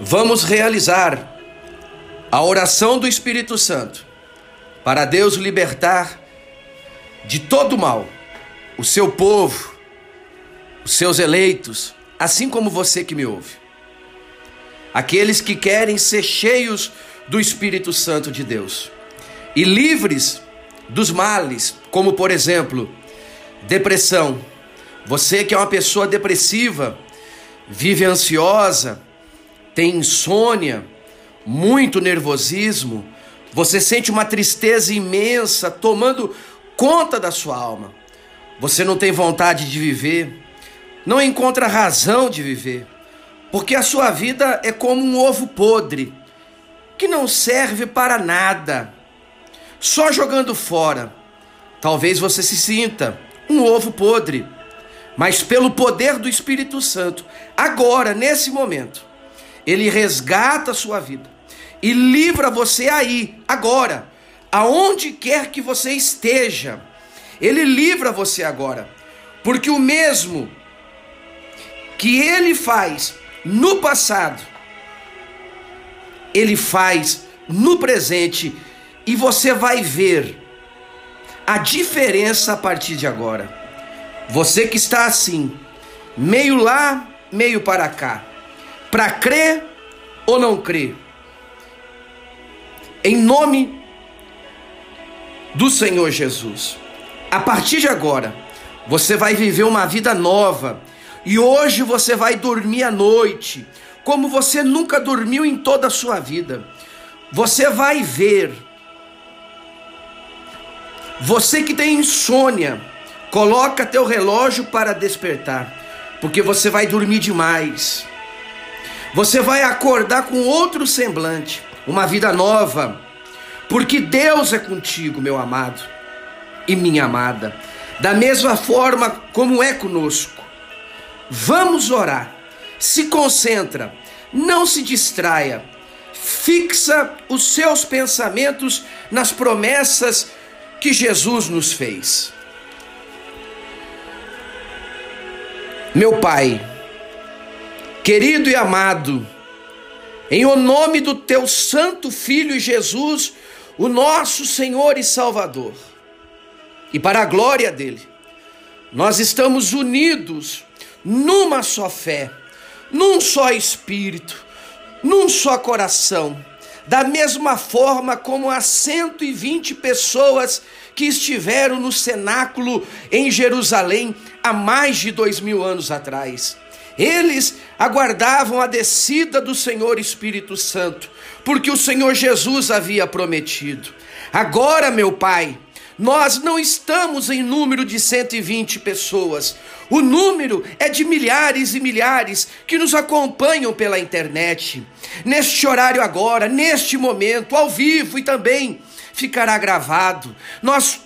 vamos realizar a oração do Espírito Santo para Deus libertar de todo mal o seu povo, os seus eleitos, assim como você que me ouve. Aqueles que querem ser cheios do Espírito Santo de Deus e livres dos males, como por exemplo, depressão. Você que é uma pessoa depressiva, vive ansiosa, tem insônia, muito nervosismo, você sente uma tristeza imensa tomando conta da sua alma. Você não tem vontade de viver, não encontra razão de viver, porque a sua vida é como um ovo podre que não serve para nada, só jogando fora. Talvez você se sinta um ovo podre, mas pelo poder do Espírito Santo, agora, nesse momento, ele resgata a sua vida e livra você aí, agora, aonde quer que você esteja. Ele livra você agora, porque o mesmo que ele faz no passado, ele faz no presente e você vai ver a diferença a partir de agora. Você que está assim, meio lá, meio para cá, para crer ou não crer em nome do Senhor Jesus. A partir de agora, você vai viver uma vida nova. E hoje você vai dormir à noite, como você nunca dormiu em toda a sua vida. Você vai ver. Você que tem insônia, coloca teu relógio para despertar, porque você vai dormir demais. Você vai acordar com outro semblante uma vida nova, porque Deus é contigo, meu amado e minha amada, da mesma forma como é conosco. Vamos orar. Se concentra, não se distraia. Fixa os seus pensamentos nas promessas que Jesus nos fez. Meu Pai, querido e amado, em o nome do teu santo filho Jesus, o nosso Senhor e Salvador. E para a glória dele, nós estamos unidos numa só fé, num só espírito, num só coração. Da mesma forma como as 120 pessoas que estiveram no cenáculo em Jerusalém há mais de dois mil anos atrás. Eles aguardavam a descida do Senhor Espírito Santo, porque o Senhor Jesus havia prometido. Agora, meu Pai, nós não estamos em número de 120 pessoas. O número é de milhares e milhares que nos acompanham pela internet. Neste horário agora, neste momento, ao vivo e também ficará gravado. Nós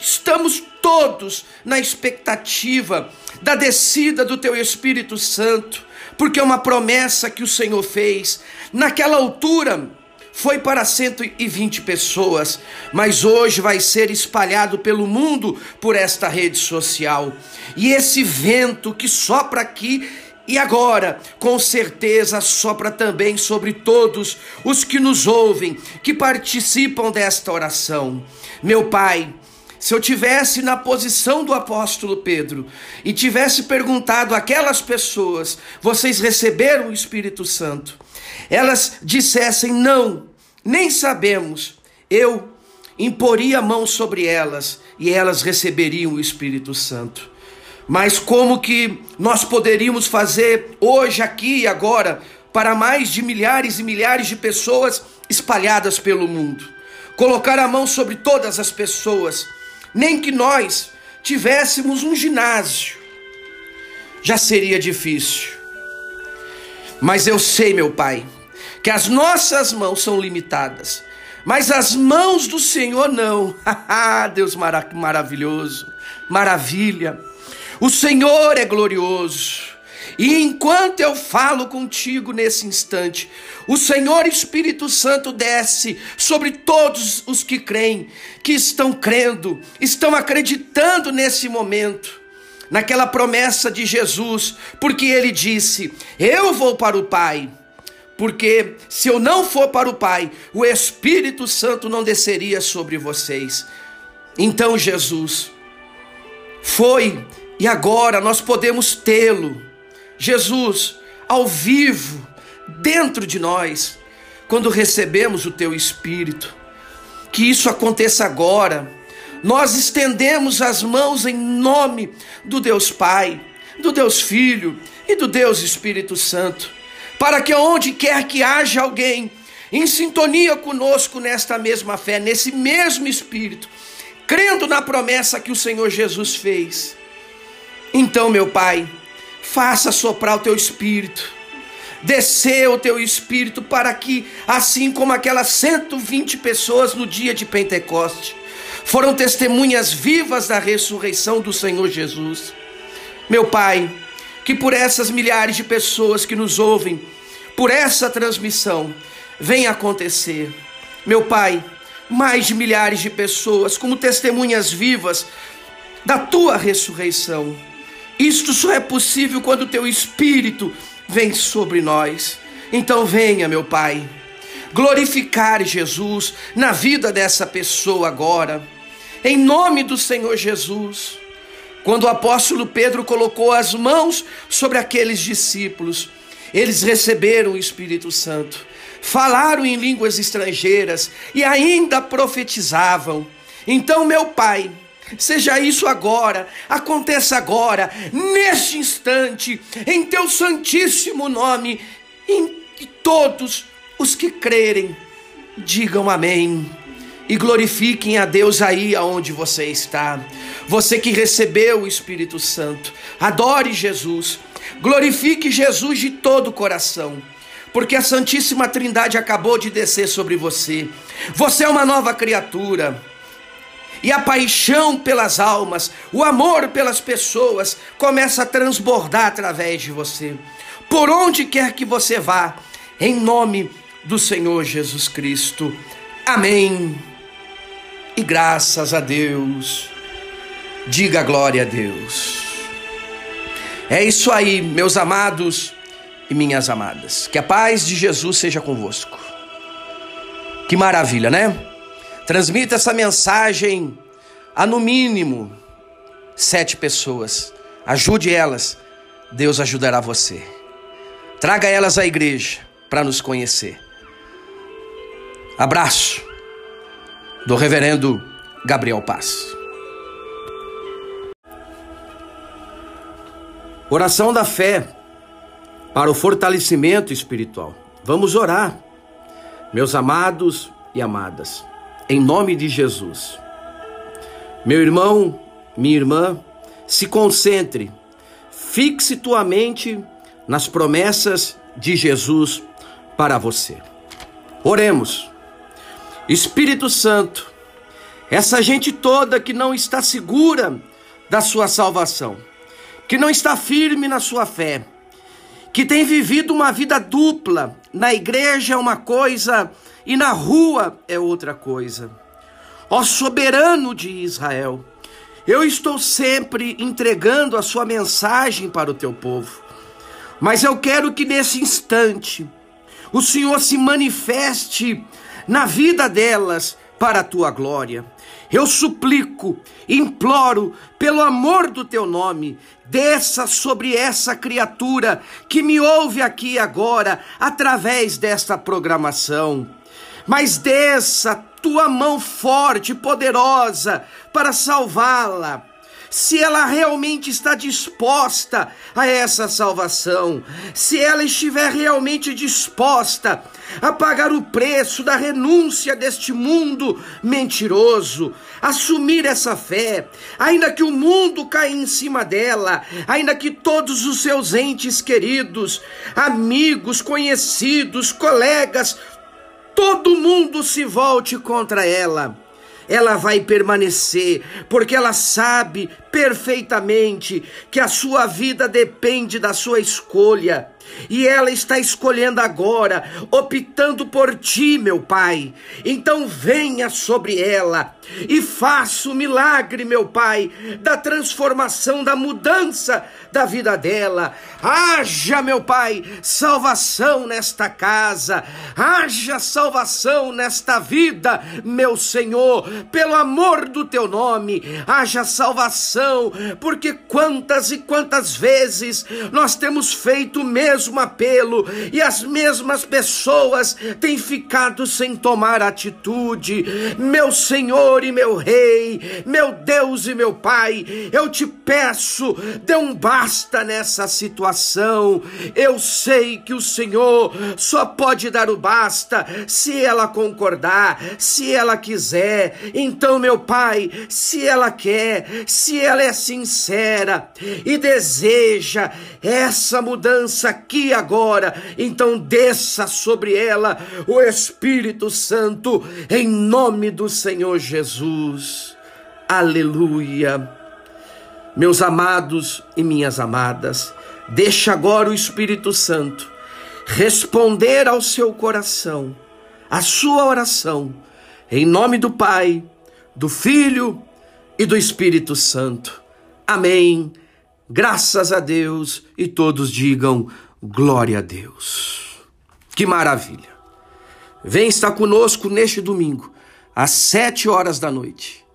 estamos todos na expectativa da descida do teu Espírito Santo, porque é uma promessa que o Senhor fez. Naquela altura foi para 120 pessoas, mas hoje vai ser espalhado pelo mundo por esta rede social. E esse vento que sopra aqui e agora, com certeza, sopra também sobre todos os que nos ouvem, que participam desta oração. Meu Pai, se eu tivesse na posição do apóstolo Pedro e tivesse perguntado àquelas pessoas: vocês receberam o Espírito Santo? Elas dissessem: não, nem sabemos. Eu imporia a mão sobre elas e elas receberiam o Espírito Santo. Mas como que nós poderíamos fazer hoje, aqui e agora, para mais de milhares e milhares de pessoas espalhadas pelo mundo? Colocar a mão sobre todas as pessoas nem que nós tivéssemos um ginásio, já seria difícil. Mas eu sei, meu Pai, que as nossas mãos são limitadas, mas as mãos do Senhor não. Deus maravilhoso, maravilha. O Senhor é glorioso. E enquanto eu falo contigo nesse instante, o Senhor Espírito Santo desce sobre todos os que creem, que estão crendo, estão acreditando nesse momento, naquela promessa de Jesus, porque ele disse: Eu vou para o Pai, porque se eu não for para o Pai, o Espírito Santo não desceria sobre vocês. Então Jesus foi e agora nós podemos tê-lo, Jesus, ao vivo, dentro de nós, quando recebemos o Teu Espírito. Que isso aconteça agora. Nós estendemos as mãos em nome do Deus Pai, do Deus Filho e do Deus Espírito Santo, para que onde quer que haja alguém em sintonia conosco nesta mesma fé, nesse mesmo Espírito, crendo na promessa que o Senhor Jesus fez. Então, meu Pai, faça soprar o teu Espírito descer o teu espírito para que, assim como aquelas 120 pessoas no dia de Pentecoste, foram testemunhas vivas da ressurreição do Senhor Jesus. Meu Pai, que por essas milhares de pessoas que nos ouvem, por essa transmissão, venha acontecer. Meu Pai, mais de milhares de pessoas como testemunhas vivas da tua ressurreição. Isto só é possível quando o teu espírito vem sobre nós. Então venha, meu Pai, glorificar Jesus na vida dessa pessoa agora, em nome do Senhor Jesus. Quando o apóstolo Pedro colocou as mãos sobre aqueles discípulos, eles receberam o Espírito Santo, falaram em línguas estrangeiras e ainda profetizavam. Então, meu Pai, Seja isso agora, aconteça agora, neste instante, em teu santíssimo nome, em todos os que crerem, digam amém e glorifiquem a Deus aí aonde você está. Você que recebeu o Espírito Santo, adore Jesus, glorifique Jesus de todo o coração porque a Santíssima Trindade acabou de descer sobre você. Você é uma nova criatura e a paixão pelas almas, o amor pelas pessoas começa a transbordar através de você. Por onde quer que você vá, em nome do Senhor Jesus Cristo. Amém. E graças a Deus. Diga glória a Deus. É isso aí, meus amados e minhas amadas. Que a paz de Jesus seja convosco. Que maravilha, né? Transmita essa mensagem a no mínimo sete pessoas. Ajude elas, Deus ajudará você. Traga elas à igreja para nos conhecer. Abraço do Reverendo Gabriel Paz. Oração da fé para o fortalecimento espiritual. Vamos orar, meus amados e amadas em nome de Jesus. Meu irmão, minha irmã, se concentre, fixe tua mente nas promessas de Jesus para você. Oremos. Espírito Santo, essa gente toda que não está segura da sua salvação, que não está firme na sua fé, que tem vivido uma vida dupla, na igreja é uma coisa e na rua é outra coisa. Ó soberano de Israel, eu estou sempre entregando a sua mensagem para o teu povo, mas eu quero que nesse instante o Senhor se manifeste na vida delas para a tua glória. Eu suplico, imploro, pelo amor do teu nome, desça sobre essa criatura que me ouve aqui agora, através desta programação. Mas desça tua mão forte poderosa para salvá-la se ela realmente está disposta a essa salvação, se ela estiver realmente disposta a pagar o preço da renúncia deste mundo mentiroso, assumir essa fé, ainda que o mundo caia em cima dela, ainda que todos os seus entes queridos, amigos, conhecidos, colegas, todo mundo se volte contra ela ela vai permanecer, porque ela sabe perfeitamente que a sua vida depende da sua escolha. E ela está escolhendo agora, optando por ti, meu Pai. Então venha sobre ela e faça o milagre, meu Pai, da transformação, da mudança da vida dela. Haja, meu Pai, salvação nesta casa, haja salvação nesta vida, meu Senhor, pelo amor do teu nome, haja salvação, porque quantas e quantas vezes nós temos feito o mesmo apelo e as mesmas pessoas têm ficado sem tomar atitude. Meu Senhor e meu Rei, meu Deus e meu Pai, eu te peço, dê um basta nessa situação. Eu sei que o Senhor só pode dar o basta se ela concordar, se ela quiser. Então, meu Pai, se ela quer, se ela é sincera e deseja essa mudança aqui agora, então desça sobre ela o Espírito Santo em nome do Senhor Jesus. Aleluia. Meus amados e minhas amadas, deixa agora o Espírito Santo responder ao seu coração, a sua oração, em nome do Pai, do Filho e do Espírito Santo. Amém. Graças a Deus e todos digam glória a Deus. Que maravilha. Vem estar conosco neste domingo, às sete horas da noite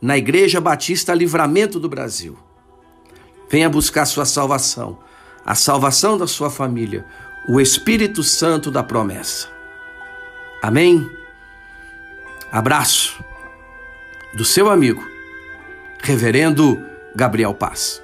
na Igreja Batista Livramento do Brasil. Venha buscar sua salvação, a salvação da sua família, o Espírito Santo da promessa. Amém? Abraço do seu amigo, Reverendo Gabriel Paz.